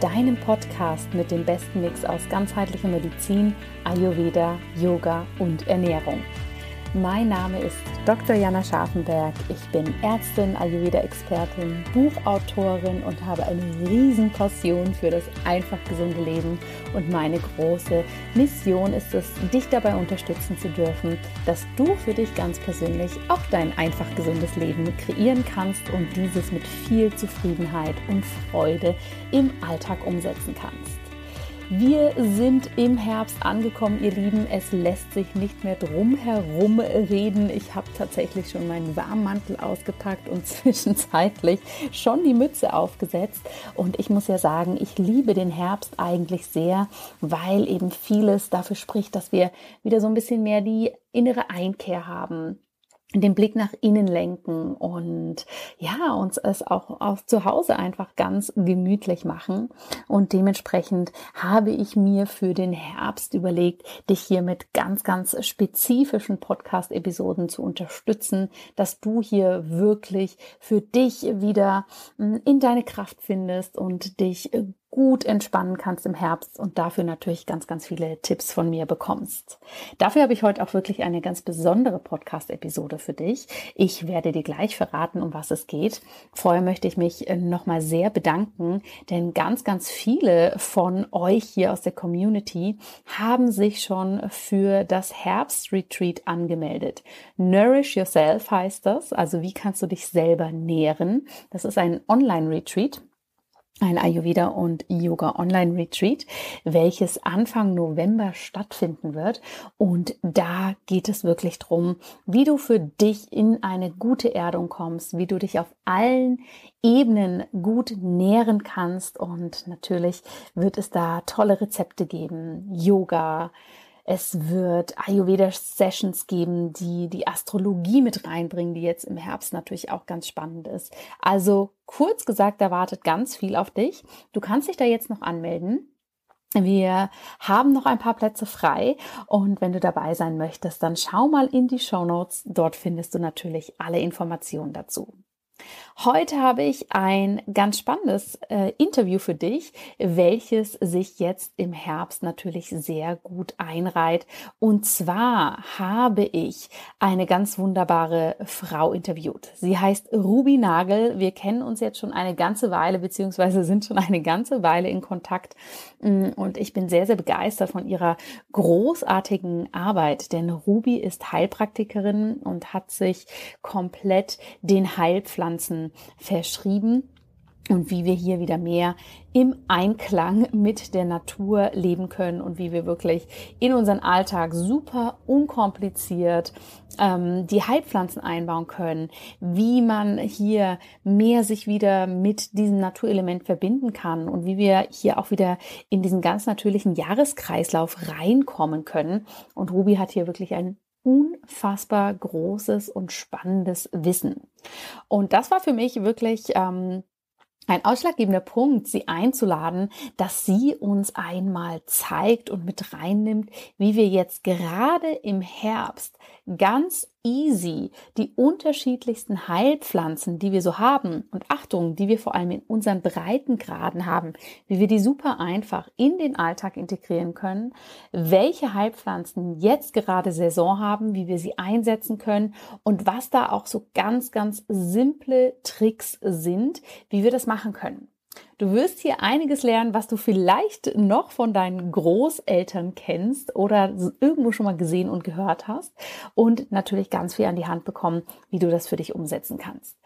deinem Podcast mit dem besten Mix aus ganzheitlicher Medizin, Ayurveda, Yoga und Ernährung. Mein Name ist Dr. Jana Scharfenberg. Ich bin Ärztin, Ayurveda-Expertin, Buchautorin und habe eine riesen Passion für das einfach gesunde Leben. Und meine große Mission ist es, dich dabei unterstützen zu dürfen, dass du für dich ganz persönlich auch dein einfach gesundes Leben kreieren kannst und dieses mit viel Zufriedenheit und Freude im Alltag umsetzen kannst. Wir sind im Herbst angekommen, ihr Lieben. Es lässt sich nicht mehr drum herum reden. Ich habe tatsächlich schon meinen Warmmantel ausgepackt und zwischenzeitlich schon die Mütze aufgesetzt. Und ich muss ja sagen, ich liebe den Herbst eigentlich sehr, weil eben vieles dafür spricht, dass wir wieder so ein bisschen mehr die innere Einkehr haben den Blick nach innen lenken und ja, uns es auch, auch zu Hause einfach ganz gemütlich machen. Und dementsprechend habe ich mir für den Herbst überlegt, dich hier mit ganz, ganz spezifischen Podcast-Episoden zu unterstützen, dass du hier wirklich für dich wieder hm, in deine Kraft findest und dich gut entspannen kannst im Herbst und dafür natürlich ganz, ganz viele Tipps von mir bekommst. Dafür habe ich heute auch wirklich eine ganz besondere Podcast-Episode für dich. Ich werde dir gleich verraten, um was es geht. Vorher möchte ich mich äh, nochmal sehr bedanken, denn ganz, ganz viele von euch hier aus der Community haben sich schon für das Herbst-Retreat angemeldet. Nourish Yourself heißt das, also wie kannst du dich selber nähren. Das ist ein Online-Retreat ein Ayurveda und Yoga Online Retreat, welches Anfang November stattfinden wird. Und da geht es wirklich drum, wie du für dich in eine gute Erdung kommst, wie du dich auf allen Ebenen gut nähren kannst. Und natürlich wird es da tolle Rezepte geben, Yoga, es wird Ayurveda-Sessions geben, die die Astrologie mit reinbringen, die jetzt im Herbst natürlich auch ganz spannend ist. Also kurz gesagt, da wartet ganz viel auf dich. Du kannst dich da jetzt noch anmelden. Wir haben noch ein paar Plätze frei und wenn du dabei sein möchtest, dann schau mal in die Show Notes. Dort findest du natürlich alle Informationen dazu. Heute habe ich ein ganz spannendes äh, Interview für dich, welches sich jetzt im Herbst natürlich sehr gut einreiht. Und zwar habe ich eine ganz wunderbare Frau interviewt. Sie heißt Ruby Nagel. Wir kennen uns jetzt schon eine ganze Weile, beziehungsweise sind schon eine ganze Weile in Kontakt. Mm, und ich bin sehr, sehr begeistert von ihrer großartigen Arbeit, denn Ruby ist Heilpraktikerin und hat sich komplett den Heilpflanzen verschrieben und wie wir hier wieder mehr im Einklang mit der Natur leben können und wie wir wirklich in unseren Alltag super unkompliziert ähm, die Heilpflanzen einbauen können, wie man hier mehr sich wieder mit diesem Naturelement verbinden kann und wie wir hier auch wieder in diesen ganz natürlichen Jahreskreislauf reinkommen können. Und Ruby hat hier wirklich ein unfassbar großes und spannendes Wissen. Und das war für mich wirklich ähm, ein ausschlaggebender Punkt, sie einzuladen, dass sie uns einmal zeigt und mit reinnimmt, wie wir jetzt gerade im Herbst ganz easy die unterschiedlichsten Heilpflanzen, die wir so haben und Achtung, die wir vor allem in unseren Breitengraden haben, wie wir die super einfach in den Alltag integrieren können, welche Heilpflanzen jetzt gerade Saison haben, wie wir sie einsetzen können und was da auch so ganz, ganz simple Tricks sind, wie wir das machen können. Du wirst hier einiges lernen, was du vielleicht noch von deinen Großeltern kennst oder irgendwo schon mal gesehen und gehört hast und natürlich ganz viel an die Hand bekommen, wie du das für dich umsetzen kannst.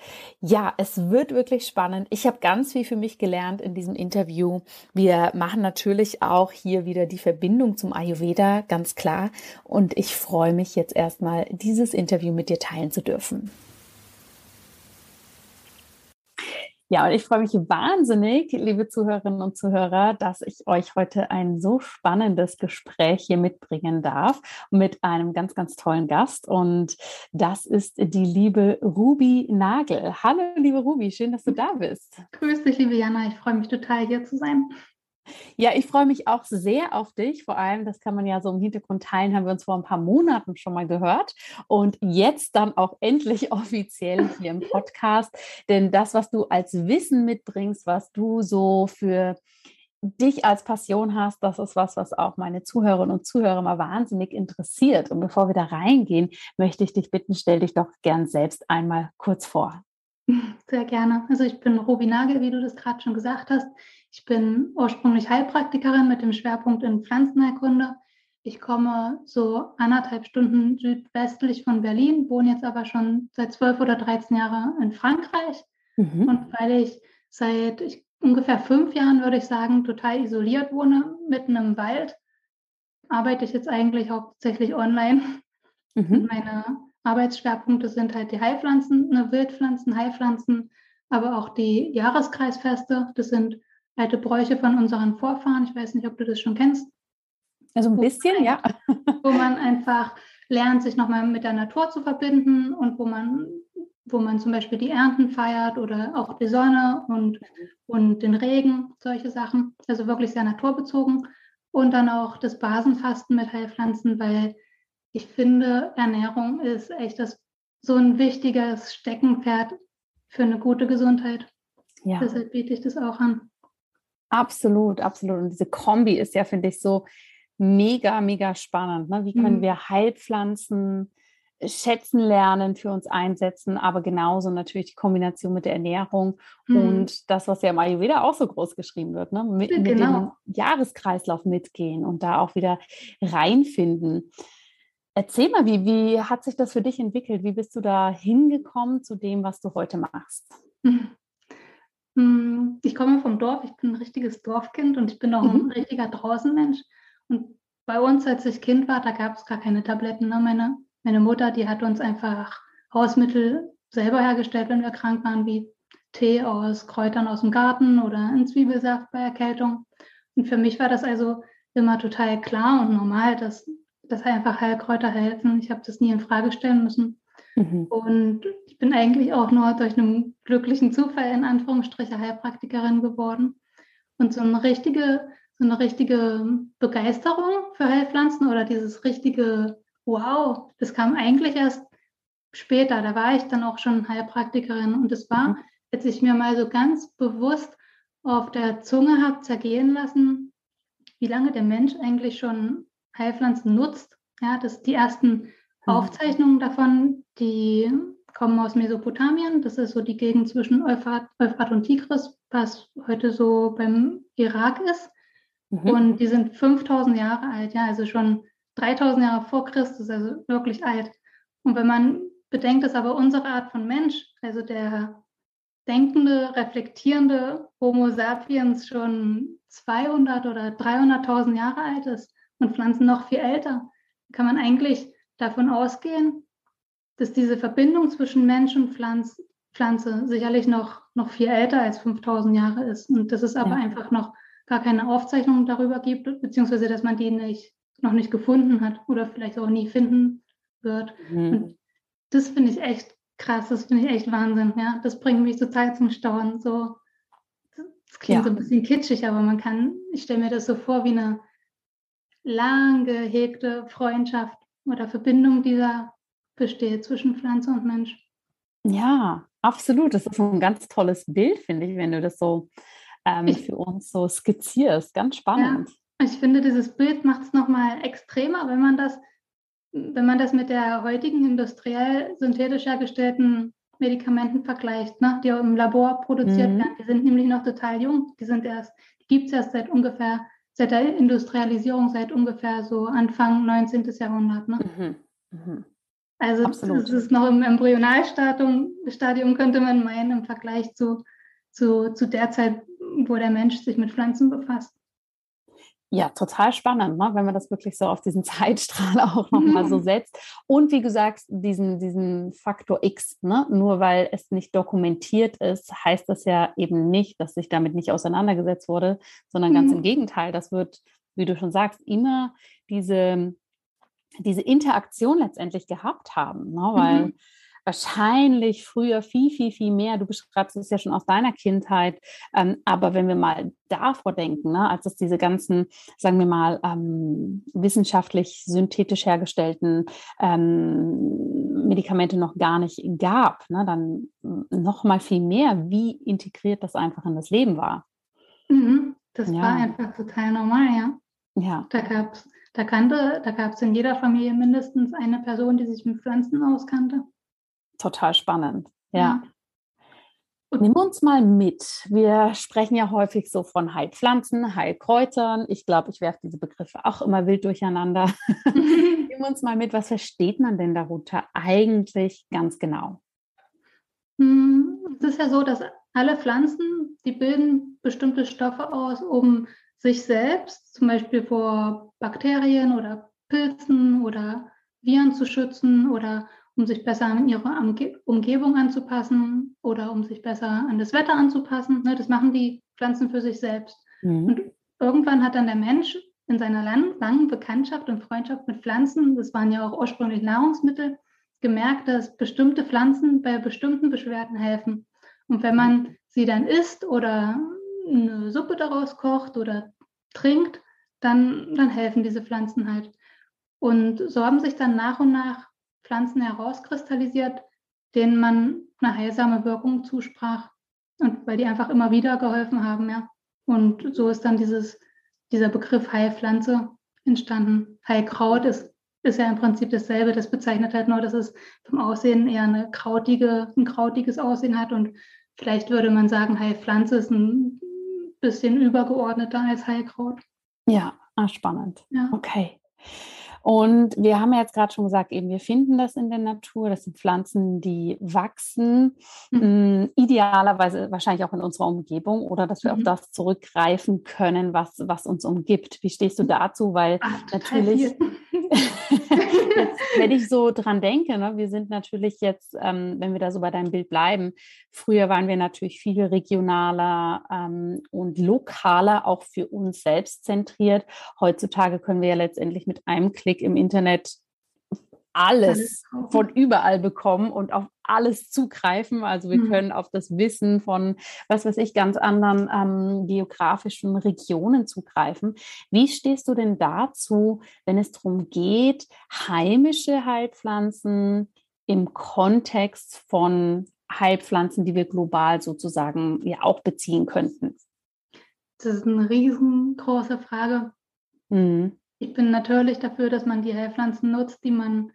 Ja, es wird wirklich spannend. Ich habe ganz viel für mich gelernt in diesem Interview. Wir machen natürlich auch hier wieder die Verbindung zum Ayurveda, ganz klar. Und ich freue mich jetzt erstmal, dieses Interview mit dir teilen zu dürfen. Ja, und ich freue mich wahnsinnig, liebe Zuhörerinnen und Zuhörer, dass ich euch heute ein so spannendes Gespräch hier mitbringen darf mit einem ganz, ganz tollen Gast. Und das ist die liebe Ruby Nagel. Hallo, liebe Ruby, schön, dass du da bist. Grüß dich, liebe Jana. Ich freue mich total, hier zu sein. Ja, ich freue mich auch sehr auf dich. Vor allem, das kann man ja so im Hintergrund teilen, haben wir uns vor ein paar Monaten schon mal gehört. Und jetzt dann auch endlich offiziell hier im Podcast. Denn das, was du als Wissen mitbringst, was du so für dich als Passion hast, das ist was, was auch meine Zuhörerinnen und Zuhörer mal wahnsinnig interessiert. Und bevor wir da reingehen, möchte ich dich bitten, stell dich doch gern selbst einmal kurz vor. Sehr gerne. Also ich bin Robi Nagel, wie du das gerade schon gesagt hast. Ich bin ursprünglich Heilpraktikerin mit dem Schwerpunkt in Pflanzenheilkunde. Ich komme so anderthalb Stunden südwestlich von Berlin, wohne jetzt aber schon seit zwölf oder dreizehn Jahren in Frankreich. Mhm. Und weil ich seit ich, ungefähr fünf Jahren, würde ich sagen, total isoliert wohne, mitten im Wald, arbeite ich jetzt eigentlich hauptsächlich online. Mhm. Meine Arbeitsschwerpunkte sind halt die Heilpflanzen, ne, Wildpflanzen, Heilpflanzen, aber auch die Jahreskreisfeste. Das sind alte Bräuche von unseren Vorfahren. Ich weiß nicht, ob du das schon kennst. Also ein bisschen, man, ja. Wo man einfach lernt, sich nochmal mit der Natur zu verbinden und wo man, wo man zum Beispiel die Ernten feiert oder auch die Sonne und, und den Regen, solche Sachen. Also wirklich sehr naturbezogen. Und dann auch das Basenfasten mit Heilpflanzen, weil ich finde, Ernährung ist echt das, so ein wichtiges Steckenpferd für eine gute Gesundheit. Ja. Deshalb biete ich das auch an. Absolut, absolut. Und diese Kombi ist ja, finde ich, so mega, mega spannend. Ne? Wie können mhm. wir Heilpflanzen schätzen lernen, für uns einsetzen, aber genauso natürlich die Kombination mit der Ernährung mhm. und das, was ja im Ayurveda auch so groß geschrieben wird, ne? mit, genau. mit dem genau. Jahreskreislauf mitgehen und da auch wieder reinfinden. Erzähl mal, wie, wie hat sich das für dich entwickelt? Wie bist du da hingekommen zu dem, was du heute machst? Mhm. Hm, ich komme vom Dorf, ich bin ein richtiges Dorfkind und ich bin auch mhm. ein richtiger Draußenmensch. Und bei uns, als ich Kind war, da gab es gar keine Tabletten. Ne? Meine, meine Mutter, die hat uns einfach Hausmittel selber hergestellt, wenn wir krank waren, wie Tee aus Kräutern aus dem Garten oder ein Zwiebelsaft bei Erkältung. Und für mich war das also immer total klar und normal, dass, dass einfach Heilkräuter helfen. Ich habe das nie in Frage stellen müssen. Mhm. Und ich bin eigentlich auch nur durch einen glücklichen Zufall in Anführungsstriche Heilpraktikerin geworden. Und so eine richtige, so eine richtige Begeisterung für Heilpflanzen oder dieses richtige Wow, das kam eigentlich erst später. Da war ich dann auch schon Heilpraktikerin. Und es war, mhm. als ich mir mal so ganz bewusst auf der Zunge habe zergehen lassen, wie lange der Mensch eigentlich schon Heilpflanzen nutzt. Ja, dass die ersten. Aufzeichnungen davon, die kommen aus Mesopotamien. Das ist so die Gegend zwischen Euphrat, Euphrat und Tigris, was heute so beim Irak ist. Mhm. Und die sind 5000 Jahre alt, ja, also schon 3000 Jahre vor Christus, also wirklich alt. Und wenn man bedenkt, dass aber unsere Art von Mensch, also der denkende, reflektierende Homo sapiens schon 200 oder 300.000 Jahre alt ist und Pflanzen noch viel älter, kann man eigentlich davon ausgehen, dass diese Verbindung zwischen Mensch und Pflanz, Pflanze sicherlich noch, noch viel älter als 5000 Jahre ist und dass es aber ja. einfach noch gar keine Aufzeichnungen darüber gibt, beziehungsweise dass man die nicht, noch nicht gefunden hat oder vielleicht auch nie finden wird. Mhm. Und das finde ich echt krass, das finde ich echt Wahnsinn. Ja, das bringt mich total zum Staunen. So, Das klingt Ja. so ein bisschen kitschig, aber man kann, ich stelle mir das so vor wie eine lang gehegte Freundschaft oder Verbindung, die da besteht zwischen Pflanze und Mensch. Ja, absolut. Das ist ein ganz tolles Bild, finde ich, wenn du das so ähm, Ich- für uns so skizzierst. Ganz spannend. Ich finde, dieses Bild macht es nochmal extremer, wenn man das, wenn man das mit der heutigen industriell synthetisch hergestellten Medikamenten vergleicht, ne, die im Labor produziert Mhm. werden. Die sind nämlich noch total jung. Die sind erst, die gibt es erst seit ungefähr, seit der Industrialisierung, seit ungefähr so Anfang 19. Jahrhundert. Ne? Mhm. Mhm. Also Absolut. es ist noch im Embryonalstadium, Stadium könnte man meinen, im Vergleich zu, zu, zu der Zeit, wo der Mensch sich mit Pflanzen befasst. Ja, total spannend, ne? wenn man das wirklich so auf diesen Zeitstrahl auch nochmal so Mhm. setzt. Und wie du sagst, diesen, diesen Faktor X, ne? nur weil es nicht dokumentiert ist, heißt das ja eben nicht, dass sich damit nicht auseinandergesetzt wurde, sondern ganz Mhm. im Gegenteil. Das wird, wie du schon sagst, immer diese, diese Interaktion letztendlich gehabt haben, ne? weil Mhm. Wahrscheinlich früher viel, viel, viel mehr. Du beschreibst es ja schon aus deiner Kindheit. Ähm, aber wenn wir mal davor denken, ne, als es diese ganzen, sagen wir mal, ähm, wissenschaftlich synthetisch hergestellten ähm, Medikamente noch gar nicht gab, ne, dann noch mal viel mehr, wie integriert das einfach in das Leben war. Mhm. Das Ja. war einfach total normal, ja. Ja, Da gab's, da kannte, da gab es in jeder Familie mindestens eine Person, die sich mit Pflanzen auskannte. Total spannend. Ja. Und- Nimm uns mal mit. Wir sprechen ja häufig so von Heilpflanzen, Heilkräutern. Ich glaube, ich werfe diese Begriffe auch immer wild durcheinander. Nimm uns mal mit, was versteht man denn darunter eigentlich ganz genau? Hm, Es ist ja so, dass alle Pflanzen, die bilden bestimmte Stoffe aus, um sich selbst, zum Beispiel vor Bakterien oder Pilzen oder Viren zu schützen oder um sich besser an ihre Umgebung anzupassen oder um sich besser an das Wetter anzupassen. Ne, Das machen die Pflanzen für sich selbst. Mhm. Und irgendwann hat dann der Mensch in seiner lang, langen Bekanntschaft und Freundschaft mit Pflanzen, das waren ja auch ursprünglich Nahrungsmittel, gemerkt, dass bestimmte Pflanzen bei bestimmten Beschwerden helfen. Und wenn man sie dann isst oder eine Suppe daraus kocht oder trinkt, dann, dann helfen diese Pflanzen halt. Und so haben sich dann nach und nach Pflanzen herauskristallisiert, denen man eine heilsame Wirkung zusprach. Und weil die einfach immer wieder geholfen haben, ja. Und so ist dann dieses, dieser Begriff Heilpflanze entstanden. Heilkraut ist, ist ja im Prinzip dasselbe. Das bezeichnet halt nur, dass es vom Aussehen eher eine krautige, ein krautiges Aussehen hat. Und vielleicht würde man sagen, Heilpflanze ist ein bisschen übergeordneter als Heilkraut. Ja, ah, spannend. Ja. Okay. Und wir haben ja jetzt gerade schon gesagt, eben wir finden das in der Natur. Das sind Pflanzen, die wachsen, Mhm. mh, idealerweise wahrscheinlich auch in unserer Umgebung oder dass wir auf Mhm. das zurückgreifen können, was, was uns umgibt. Wie stehst du dazu? Weil Ach, natürlich, viel. jetzt, wenn ich so dran denke, ne, wir sind natürlich jetzt, ähm, wenn wir da so bei deinem Bild bleiben, früher waren wir natürlich viel regionaler ähm, und lokaler, auch für uns selbst zentriert. Heutzutage können wir ja letztendlich mit einem Klick im Internet alles von überall bekommen und auf alles zugreifen. Also wir Mhm. können auf das Wissen von, was weiß ich, ganz anderen ähm, geografischen Regionen zugreifen. Wie stehst du denn dazu, wenn es darum geht, heimische Heilpflanzen im Kontext von Heilpflanzen, die wir global sozusagen ja auch beziehen könnten? Das ist eine riesengroße Frage. Mhm. Ich bin natürlich dafür, dass man die Heilpflanzen nutzt, die man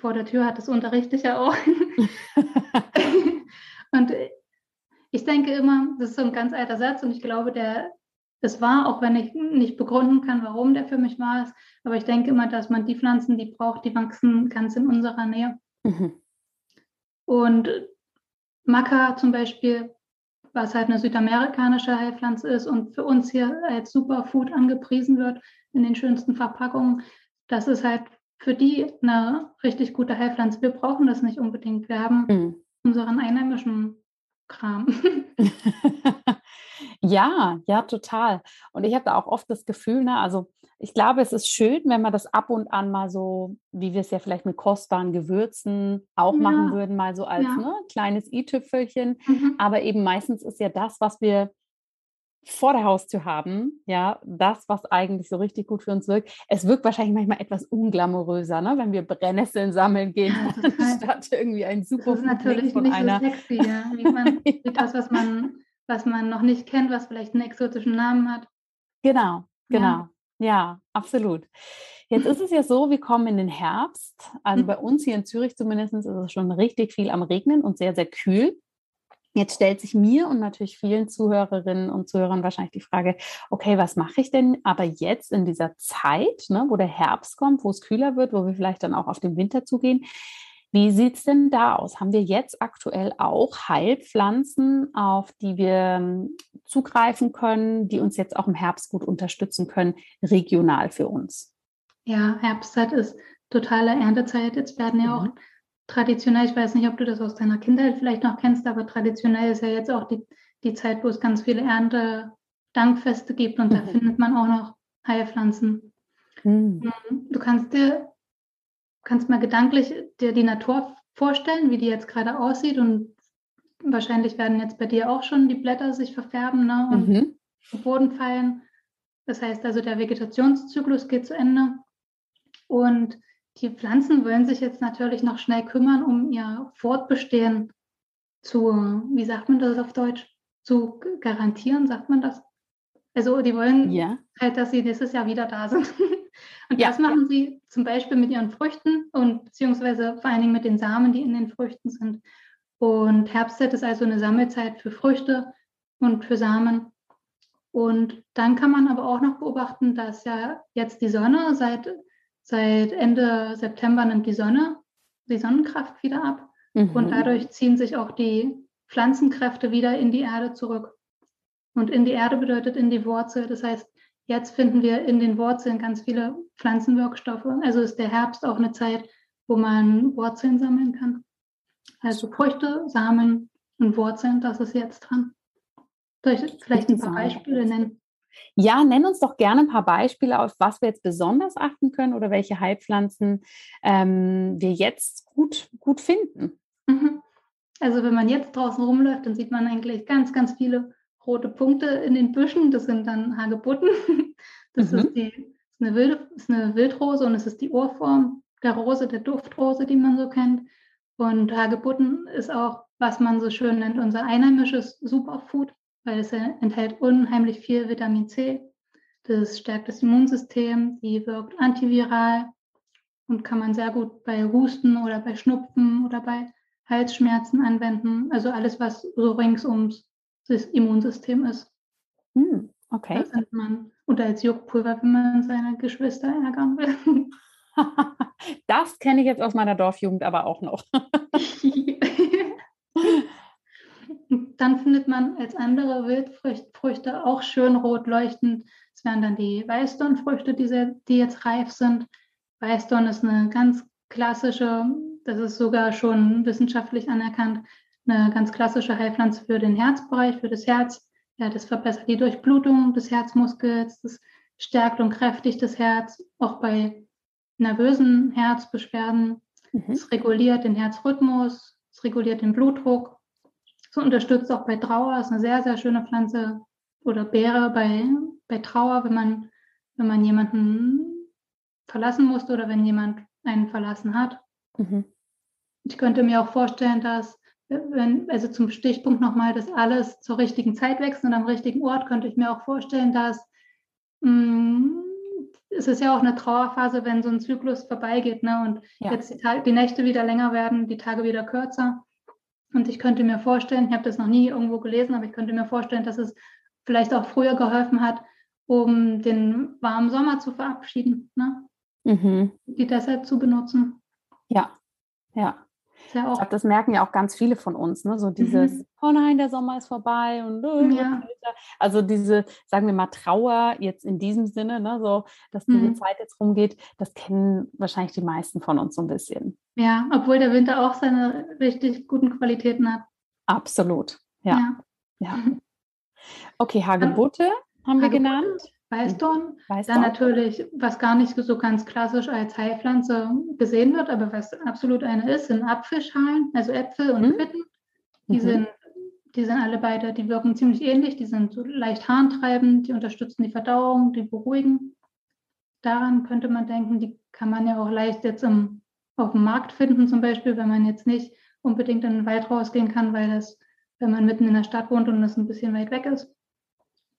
vor der Tür hat. Das unterrichte ich ja auch. und ich denke immer, das ist so ein ganz alter Satz und ich glaube, der, das war, auch wenn ich nicht begründen kann, warum der für mich war, ist, aber ich denke immer, dass man die Pflanzen, die braucht, die wachsen ganz in unserer Nähe. Mhm. Und Maca zum Beispiel, was halt eine südamerikanische Heilpflanze ist und für uns hier als Superfood angepriesen wird in den schönsten Verpackungen, das ist halt für die eine richtig gute Heilpflanze. Wir brauchen das nicht unbedingt. Wir haben Mhm. unseren einheimischen Kram. Ja, ja, total. Und ich habe da auch oft das Gefühl, ne, also ich glaube, es ist schön, wenn wir das ab und an mal so, wie wir es ja vielleicht mit kostbaren Gewürzen auch machen Ja, würden, mal so als ja. ne, kleines i-Tüpfelchen. Mhm. Aber eben meistens ist ja das, was wir vor der Haustür haben, ja, das, was eigentlich so richtig gut für uns wirkt. Es wirkt wahrscheinlich manchmal etwas unglamouröser, ne, wenn wir Brennnesseln sammeln gehen, ja, statt irgendwie ein super Das ist natürlich von nicht einer. so sexy, ja. Wie, man, wie das, was man, was man noch nicht kennt, was vielleicht einen exotischen Namen hat. Genau, genau. Ja, ja absolut. Jetzt ist es ja so, wir kommen in den Herbst. Also mhm. bei uns hier in Zürich zumindest ist es schon richtig viel am Regnen und sehr, sehr kühl. Jetzt stellt sich mir und natürlich vielen Zuhörerinnen und Zuhörern wahrscheinlich die Frage, okay, was mache ich denn aber jetzt in dieser Zeit, ne, wo der Herbst kommt, wo es kühler wird, wo wir vielleicht dann auch auf den Winter zugehen? Wie sieht es denn da aus? Haben wir jetzt aktuell auch Heilpflanzen, auf die wir ähm, zugreifen können, die uns jetzt auch im Herbst gut unterstützen können, regional für uns? Ja, Herbstzeit ist totale Erntezeit. Jetzt werden ja auch mhm traditionell, ich weiß nicht, ob du das aus deiner Kindheit vielleicht noch kennst, aber traditionell ist ja jetzt auch die, die Zeit, wo es ganz viele Ernte-Dankfeste gibt und mhm. da findet man auch noch Heilpflanzen. Mhm. Du kannst dir, kannst mal gedanklich dir die Natur vorstellen, wie die jetzt gerade aussieht und wahrscheinlich werden jetzt bei dir auch schon die Blätter sich verfärben ne, und mhm. auf Boden fallen. Das heißt also, der Vegetationszyklus geht zu Ende und die Pflanzen wollen sich jetzt natürlich noch schnell kümmern, um ihr Fortbestehen zu, wie sagt man das auf Deutsch, zu garantieren, sagt man das? Also die wollen ja. halt, dass sie nächstes Jahr wieder da sind. Und ja. das machen sie zum Beispiel mit ihren Früchten und beziehungsweise vor allen Dingen mit den Samen, die in den Früchten sind. Und Herbstzeit ist also eine Sammelzeit für Früchte und für Samen. Und dann kann man aber auch noch beobachten, dass ja jetzt die Sonne seit Seit Ende September nimmt die Sonne die Sonnenkraft wieder ab mhm. und dadurch ziehen sich auch die Pflanzenkräfte wieder in die Erde zurück. Und in die Erde bedeutet in die Wurzel. Das heißt, jetzt finden wir in den Wurzeln ganz viele Pflanzenwirkstoffe. Also ist der Herbst auch eine Zeit, wo man Wurzeln sammeln kann. Also Früchte, Samen und Wurzeln, das ist jetzt dran. Soll ich vielleicht ein paar Beispiele nennen? Ja, nenn uns doch gerne ein paar Beispiele, auf was wir jetzt besonders achten können oder welche Heilpflanzen ähm, wir jetzt gut, gut finden. Mhm. Also wenn man jetzt draußen rumläuft, dann sieht man eigentlich ganz, ganz viele rote Punkte in den Büschen. Das sind dann Hagebutten. Das mhm. ist, die, ist, eine Wild, ist eine Wildrose und es ist die Urform der Rose, der Duftrose, die man so kennt. Und Hagebutten ist auch, was man so schön nennt, unser einheimisches Superfood weil es enthält unheimlich viel Vitamin C. Das stärkt das Immunsystem, die wirkt antiviral und kann man sehr gut bei Husten oder bei Schnupfen oder bei Halsschmerzen anwenden. Also alles, was so rings ums das Immunsystem ist. Hm, okay. Das man, oder als Juckpulver, wenn man seine Geschwister ärgern will. das kenne ich jetzt aus meiner Dorfjugend aber auch noch. Dann findet man als andere Wildfrüchte auch schön rot leuchtend. Es wären dann die Weißdornfrüchte, die, die jetzt reif sind. Weißdorn ist eine ganz klassische, das ist sogar schon wissenschaftlich anerkannt, eine ganz klassische Heilpflanze für den Herzbereich, für das Herz. Ja, das verbessert die Durchblutung des Herzmuskels, das stärkt und kräftigt das Herz, auch bei nervösen Herzbeschwerden. Mhm. Es reguliert den Herzrhythmus, es reguliert den Blutdruck unterstützt auch bei Trauer, ist eine sehr, sehr schöne Pflanze oder Beere bei, bei Trauer, wenn man, wenn man jemanden verlassen musste oder wenn jemand einen verlassen hat. Mhm. Ich könnte mir auch vorstellen, dass, wenn, also zum Stichpunkt nochmal, dass alles zur richtigen Zeit wächst und am richtigen Ort, könnte ich mir auch vorstellen, dass mh, mm, es ist ja auch eine Trauerphase, wenn so ein Zyklus vorbeigeht ne? und ja. jetzt die, die Nächte wieder länger werden, die Tage wieder kürzer. Und ich könnte mir vorstellen, ich habe das noch nie irgendwo gelesen, aber ich könnte mir vorstellen, dass es vielleicht auch früher geholfen hat, um den warmen Sommer zu verabschieden, ne? Mhm. die deshalb zu benutzen. Ja, ja. Ja ich glaube, das merken ja auch ganz viele von uns, ne? So dieses, mhm. oh nein, der Sommer ist vorbei und äh, ja. also diese, sagen wir mal, Trauer jetzt in diesem Sinne, ne? So, dass diese mhm. Zeit jetzt rumgeht, das kennen wahrscheinlich die meisten von uns so ein bisschen. Ja, obwohl der Winter auch seine richtig guten Qualitäten hat. Absolut, ja. Ja. ja. Okay, Hagebutte haben wir genannt. Weißdorn. Weißdorn. Dann natürlich, was gar nicht so ganz klassisch als Heilpflanze gesehen wird, aber was absolut eine ist, sind Apfelschalen, also Äpfel und mhm. Quitten. Die mhm. sind die sind alle beide, die wirken ziemlich ähnlich. Die sind so leicht harntreibend, die unterstützen die Verdauung, die beruhigen. Daran könnte man denken, die kann man ja auch leicht jetzt im, auf dem Markt finden, zum Beispiel, wenn man jetzt nicht unbedingt in den Wald rausgehen kann, weil das, wenn man mitten in der Stadt wohnt und das ein bisschen weit weg ist.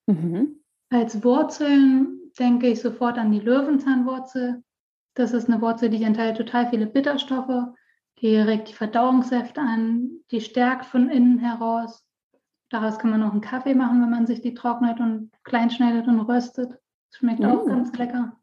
Mhm. Als Wurzeln denke ich sofort an die Löwenzahnwurzel. Das ist eine Wurzel, die enthält total viele Bitterstoffe. Die regt die Verdauungssäfte an, die stärkt von innen heraus. Daraus kann man auch einen Kaffee machen, wenn man sich die trocknet und klein schneidet und röstet. Das schmeckt auch ganz lecker.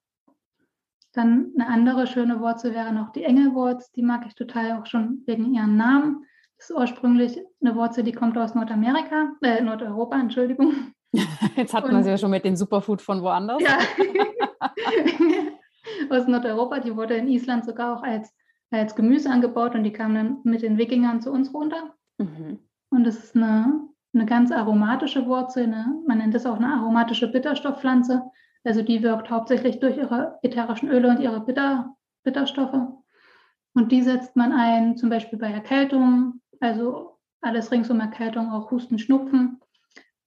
Dann eine andere schöne Wurzel wäre noch die Engelwurz. Die mag ich total auch schon wegen ihrem Namen. Das ist ursprünglich eine Wurzel, die kommt aus Nordamerika, äh, Nordeuropa, Entschuldigung. Jetzt hat man sie ja schon mit dem Superfood von woanders. Ja. aus Nordeuropa, die wurde in Island sogar auch als, als Gemüse angebaut und die kam dann mit den Wikingern zu uns runter. Mhm. Und es ist eine, eine ganz aromatische Wurzel, eine, man nennt es auch eine aromatische Bitterstoffpflanze. Also die wirkt hauptsächlich durch ihre ätherischen Öle und ihre Bitter, Bitterstoffe. Und die setzt man ein, zum Beispiel bei Erkältung, also alles rings um Erkältung, auch Husten, Schnupfen.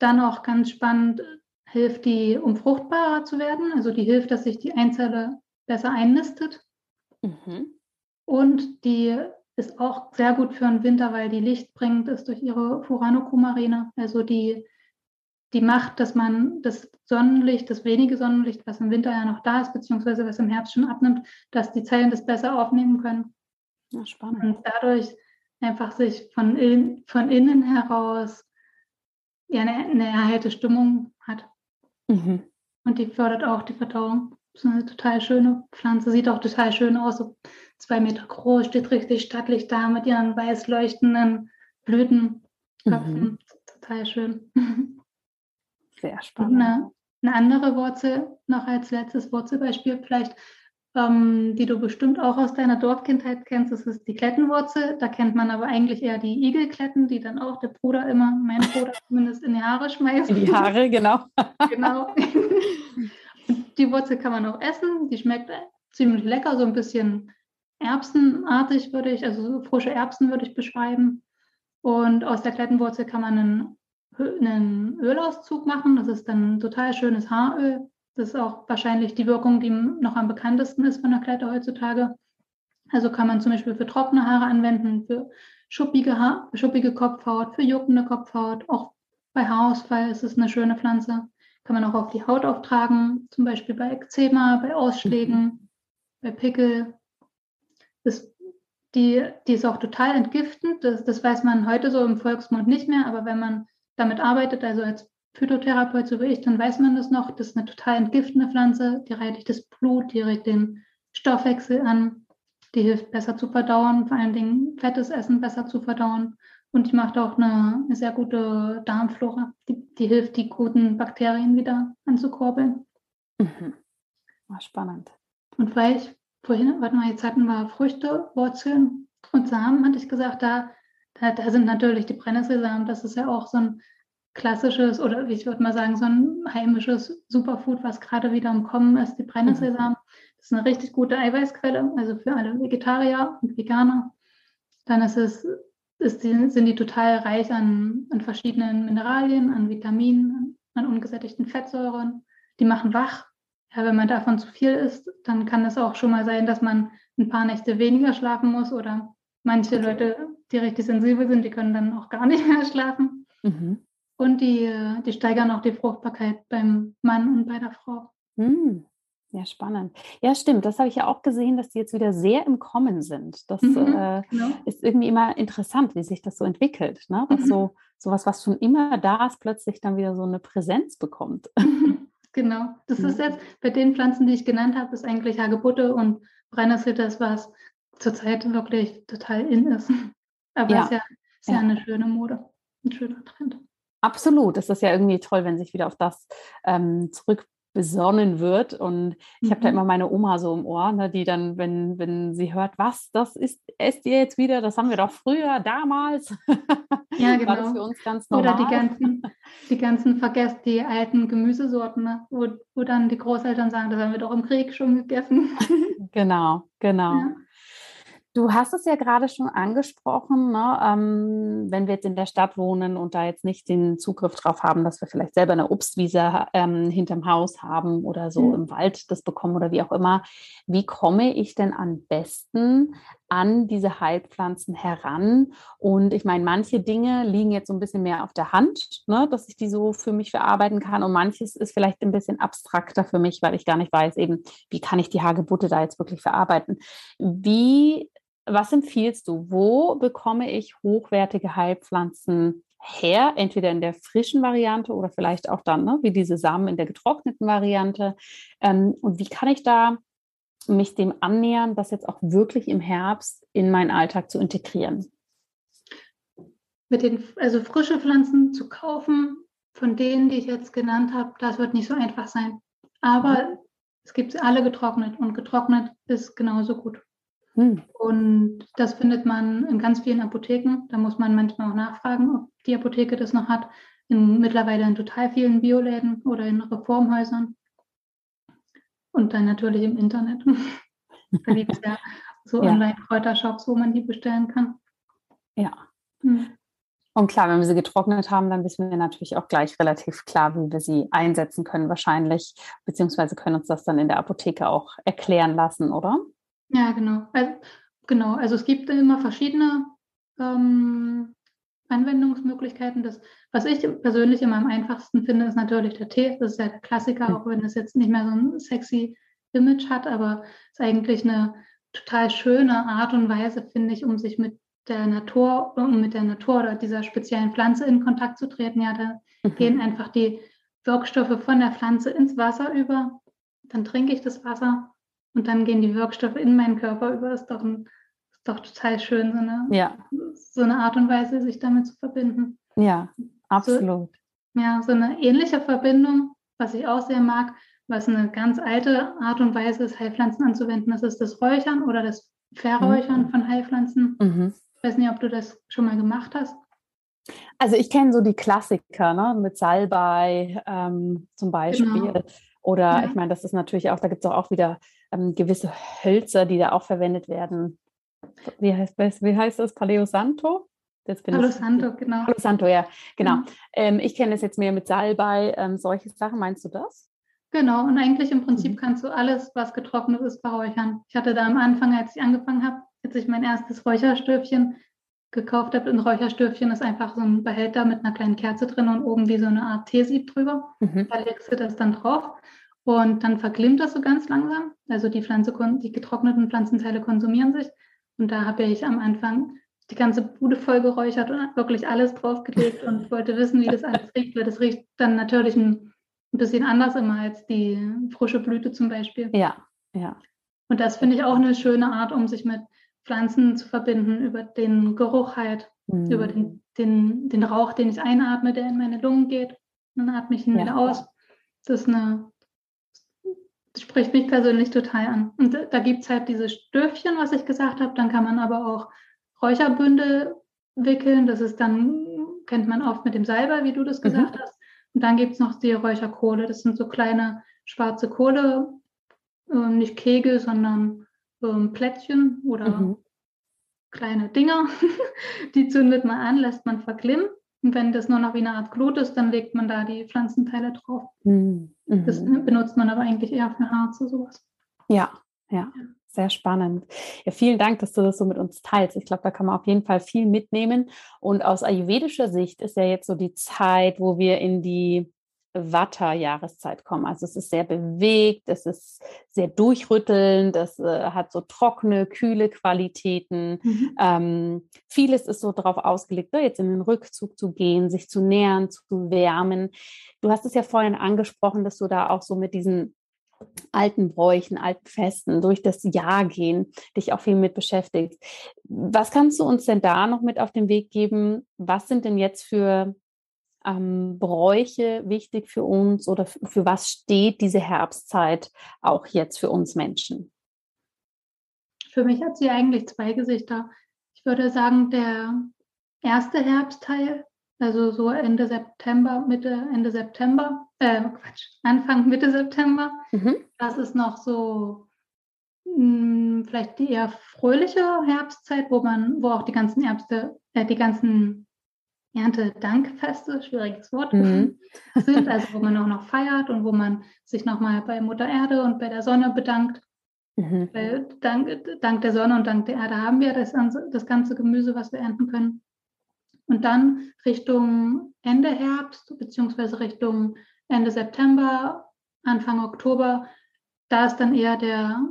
Dann auch ganz spannend, hilft die, um fruchtbarer zu werden. Also die hilft, dass sich die Einzelle besser einnistet. Mhm. Und die ist auch sehr gut für den Winter, weil die Licht bringt, ist durch ihre Furanokumarine. Also die, die macht, dass man das Sonnenlicht, das wenige Sonnenlicht, was im Winter ja noch da ist, beziehungsweise was im Herbst schon abnimmt, dass die Zellen das besser aufnehmen können. Ja, spannend. Und dadurch einfach sich von, in, von innen heraus ja, eine, eine erhellte Stimmung hat. Mhm. Und die fördert auch die Verdauung. Das ist eine total schöne Pflanze, sieht auch total schön aus, so zwei Meter groß, steht richtig stattlich da mit ihren weiß leuchtenden Blüten. Mhm. Total schön. Sehr spannend. Eine, eine, andere Wurzel, noch als letztes Wurzelbeispiel vielleicht, ähm, die du bestimmt auch aus deiner Dorfkindheit kennst, das ist die Klettenwurzel. Da kennt man aber eigentlich eher die Igelkletten, die dann auch der Bruder immer, mein Bruder zumindest, in die Haare schmeißt. In die Haare, genau. genau. die Wurzel kann man auch essen. Die schmeckt ziemlich lecker, so ein bisschen erbsenartig würde ich, also so frische Erbsen würde ich beschreiben. Und aus der Klettenwurzel kann man einen, einen Ölauszug machen. Das ist dann ein total schönes Haaröl. Das ist auch wahrscheinlich die Wirkung, die noch am bekanntesten ist von der Kletter heutzutage. Also kann man zum Beispiel für trockene Haare anwenden, für schuppige, Haar, schuppige Kopfhaut, für juckende Kopfhaut. Auch bei Haarausfall ist es eine schöne Pflanze. Kann man auch auf die Haut auftragen, zum Beispiel bei Eczema, bei Ausschlägen, mhm. bei Pickel. Das, die, die ist auch total entgiftend. Das, das weiß man heute so im Volksmund nicht mehr, aber wenn man damit arbeitet, also als Phytotherapeut, so wie ich, dann weiß man das noch. Das ist eine total entgiftende Pflanze. Die reinigt das Blut, die regt den Stoffwechsel an. Die hilft besser zu verdauen, vor allen Dingen fettes Essen besser zu verdauen. Und die macht auch eine, eine sehr gute Darmflora. Die, die, hilft, die guten Bakterien wieder anzukurbeln. Mhm. spannend. Und weil ich vorhin, warte mal, jetzt hatten wir Früchte, Wurzeln und Samen, hatte ich gesagt, da, da, da sind natürlich die Brennnesselsamen. Das ist ja auch so ein klassisches oder ich würde mal sagen, so ein heimisches Superfood, was gerade wieder am Kommen ist, die Brennnesselsamen. Das ist eine richtig gute Eiweißquelle, also für alle Vegetarier und Veganer. Dann ist es, ist die, sind die total reich an, an verschiedenen Mineralien, an Vitaminen, an ungesättigten Fettsäuren. Die machen wach. Ja, wenn man davon zu viel isst, dann kann es auch schon mal sein, dass man ein paar Nächte weniger schlafen muss oder manche okay. Leute, die richtig sensibel sind, die können dann auch gar nicht mehr schlafen. Mhm. Und die, die steigern auch die Fruchtbarkeit beim Mann und bei der Frau. Hm. Ja, spannend. Ja, stimmt. Das habe ich ja auch gesehen, dass die jetzt wieder sehr im Kommen sind. Das mhm, äh, genau. ist irgendwie immer interessant, wie sich das so entwickelt. Ne? Dass mhm. so sowas, was schon immer da ist, plötzlich dann wieder so eine Präsenz bekommt. Genau. Das ja. ist jetzt bei den Pflanzen, die ich genannt habe, ist eigentlich Hagebutte und Brennnessel das, was zurzeit wirklich total in ist. Aber es ja. ist ja, ist ja eine schöne Mode, ein schöner Trend. Absolut. Das ist ja irgendwie toll, wenn sich wieder auf das ähm, zurück besonnen wird. Und ich mhm. habe da immer meine Oma so im Ohr, ne, die dann, wenn, wenn sie hört, was, das ist, esst ihr jetzt wieder, das haben wir doch früher, damals. Ja, genau. War das für uns ganz normal. Oder die ganzen, die ganzen vergesst, die alten Gemüsesorten, ne, wo, wo dann die Großeltern sagen, das haben wir doch im Krieg schon gegessen. Genau, genau. Ja. Du hast es ja gerade schon angesprochen, ne? ähm, wenn wir jetzt in der Stadt wohnen und da jetzt nicht den Zugriff drauf haben, dass wir vielleicht selber eine Obstwiese ähm, hinterm Haus haben oder so mhm. im Wald das bekommen oder wie auch immer. Wie komme ich denn am besten an diese Heilpflanzen heran? Und ich meine, manche Dinge liegen jetzt so ein bisschen mehr auf der Hand, ne? dass ich die so für mich verarbeiten kann und manches ist vielleicht ein bisschen abstrakter für mich, weil ich gar nicht weiß, eben, wie kann ich die Hagebutte da jetzt wirklich verarbeiten. Wie was empfiehlst du? Wo bekomme ich hochwertige Heilpflanzen her? Entweder in der frischen Variante oder vielleicht auch dann, ne, wie diese Samen in der getrockneten Variante. Ähm, und wie kann ich da mich dem annähern, das jetzt auch wirklich im Herbst in meinen Alltag zu integrieren? Mit den, also frische Pflanzen zu kaufen, von denen, die ich jetzt genannt habe, das wird nicht so einfach sein. Aber mhm. es gibt alle getrocknet und getrocknet ist genauso gut. Hm. Und das findet man in ganz vielen Apotheken. Da muss man manchmal auch nachfragen, ob die Apotheke das noch hat. In, mittlerweile in total vielen Bioläden oder in Reformhäusern. Und dann natürlich im Internet. da gibt es ja so ja. Online-Kräutershops, wo man die bestellen kann. Ja. Hm. Und klar, wenn wir sie getrocknet haben, dann wissen wir natürlich auch gleich relativ klar, wie wir sie einsetzen können, wahrscheinlich, beziehungsweise können uns das dann in der Apotheke auch erklären lassen, oder? Ja, genau. Also, genau. Also es gibt immer verschiedene ähm, Anwendungsmöglichkeiten. Das, was ich persönlich immer am einfachsten finde, ist natürlich der Tee. Das ist ja der Klassiker, mhm. auch wenn es jetzt nicht mehr so ein sexy Image hat, aber es ist eigentlich eine total schöne Art und Weise, finde ich, um sich mit der Natur, um mit der Natur oder dieser speziellen Pflanze in Kontakt zu treten. Ja, da mhm. gehen einfach die Wirkstoffe von der Pflanze ins Wasser über. Dann trinke ich das Wasser und dann gehen die Wirkstoffe in meinen Körper über. Das ist doch, ein, ist doch total schön, so eine, ja. so eine Art und Weise, sich damit zu verbinden. Ja, absolut. So, ja, so eine ähnliche Verbindung, was ich auch sehr mag, was eine ganz alte Art und Weise ist, Heilpflanzen anzuwenden, das ist das Räuchern oder das Verräuchern mhm. von Heilpflanzen. Mhm. Ich weiß nicht, ob du das schon mal gemacht hast. Also ich kenne so die Klassiker, ne? mit Salbei ähm, zum Beispiel. Genau. Oder ja. ich meine, das ist natürlich auch, da gibt es auch wieder ähm, gewisse Hölzer, die da auch verwendet werden. Wie heißt, wie heißt das? Paleo Santo? Palo Santo, genau. Palo Santo, ja, genau. Mhm. Ähm, ich kenne es jetzt mehr mit Salbei, ähm, solche Sachen. Meinst du das? Genau, und eigentlich im Prinzip mhm. kannst du alles, was getrocknet ist, verräuchern. Ich hatte da am Anfang, als ich angefangen habe, als ich mein erstes Räucherstöfchen gekauft habe, ein Räucherstöfchen ist einfach so ein Behälter mit einer kleinen Kerze drin und oben wie so eine Art Teesieb drüber. Mhm. Da legst du das dann drauf und dann verglimmt das so ganz langsam. Also die Pflanze, die getrockneten Pflanzenteile konsumieren sich. Und da habe ich am Anfang die ganze Bude voll geräuchert und wirklich alles draufgelegt und wollte wissen, wie das alles riecht, weil das riecht dann natürlich ein, ein bisschen anders immer als die frische Blüte zum Beispiel. Ja, ja. Und das finde ich auch eine schöne Art, um sich mit Pflanzen zu verbinden, über den Geruch halt, mhm. über den, den, den Rauch, den ich einatme, der in meine Lungen geht. Dann atme ich ihn ja. wieder aus. Das ist eine das spricht mich persönlich total an. Und da gibt es halt diese Stöfchen, was ich gesagt habe. Dann kann man aber auch Räucherbünde wickeln. Das ist dann, kennt man oft mit dem Salber, wie du das mhm. gesagt mhm. hast. Und dann gibt es noch die Räucherkohle. Das sind so kleine schwarze Kohle, äh, nicht Kegel, sondern äh, Plättchen oder mhm. kleine Dinger. die zündet man an, lässt man verglimmen. Und wenn das nur noch wie eine Art Glut ist, dann legt man da die Pflanzenteile drauf. Mhm. Das benutzt man aber eigentlich eher für Harze, sowas. Ja, ja, sehr spannend. Ja, vielen Dank, dass du das so mit uns teilst. Ich glaube, da kann man auf jeden Fall viel mitnehmen. Und aus ayurvedischer Sicht ist ja jetzt so die Zeit, wo wir in die Vata-Jahreszeit kommen. Also es ist sehr bewegt, es ist sehr durchrüttelnd, es äh, hat so trockene, kühle Qualitäten. Mhm. Ähm, vieles ist so darauf ausgelegt, ne, jetzt in den Rückzug zu gehen, sich zu nähern, zu wärmen. Du hast es ja vorhin angesprochen, dass du da auch so mit diesen alten Bräuchen, alten Festen, durch das Jahr gehen, dich auch viel mit beschäftigst. Was kannst du uns denn da noch mit auf den Weg geben? Was sind denn jetzt für ähm, Bräuche wichtig für uns oder für was steht diese Herbstzeit auch jetzt für uns Menschen? Für mich hat sie eigentlich zwei Gesichter. Ich würde sagen, der erste Herbstteil, also so Ende September, Mitte, Ende September, äh, Quatsch, Anfang, Mitte September, mhm. das ist noch so mh, vielleicht die eher fröhliche Herbstzeit, wo man, wo auch die ganzen Erbste, äh, die ganzen Erntedankfeste, schwieriges Wort, mhm. sind, also wo man auch noch feiert und wo man sich nochmal bei Mutter Erde und bei der Sonne bedankt. Mhm. Weil dank, dank der Sonne und dank der Erde haben wir das, das ganze Gemüse, was wir ernten können. Und dann Richtung Ende Herbst beziehungsweise Richtung Ende September, Anfang Oktober, da ist dann eher der,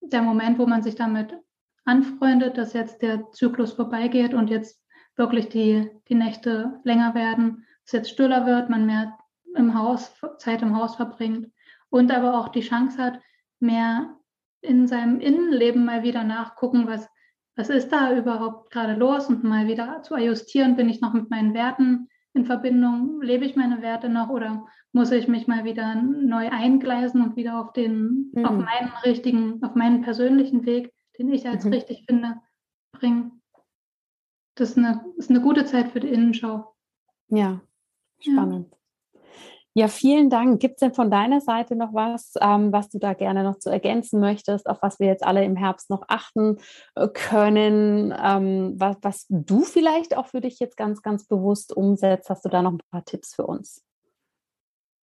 der Moment, wo man sich damit anfreundet, dass jetzt der Zyklus vorbeigeht und jetzt wirklich die, die Nächte länger werden, es jetzt stiller wird, man mehr im Haus, Zeit im Haus verbringt und aber auch die Chance hat, mehr in seinem Innenleben mal wieder nachgucken, was, was ist da überhaupt gerade los und mal wieder zu ajustieren, bin ich noch mit meinen Werten in Verbindung, lebe ich meine Werte noch oder muss ich mich mal wieder neu eingleisen und wieder auf den, mhm. auf meinen richtigen, auf meinen persönlichen Weg, den ich als mhm. richtig finde, bringen. Das ist eine, ist eine gute Zeit für die Innenschau. Ja, spannend. Ja. Ja, vielen Dank. Gibt es denn von deiner Seite noch was, ähm, was du da gerne noch zu ergänzen möchtest, auf was wir jetzt alle im Herbst noch achten äh, können, ähm, was, was du vielleicht auch für dich jetzt ganz, ganz bewusst umsetzt? Hast du da noch ein paar Tipps für uns?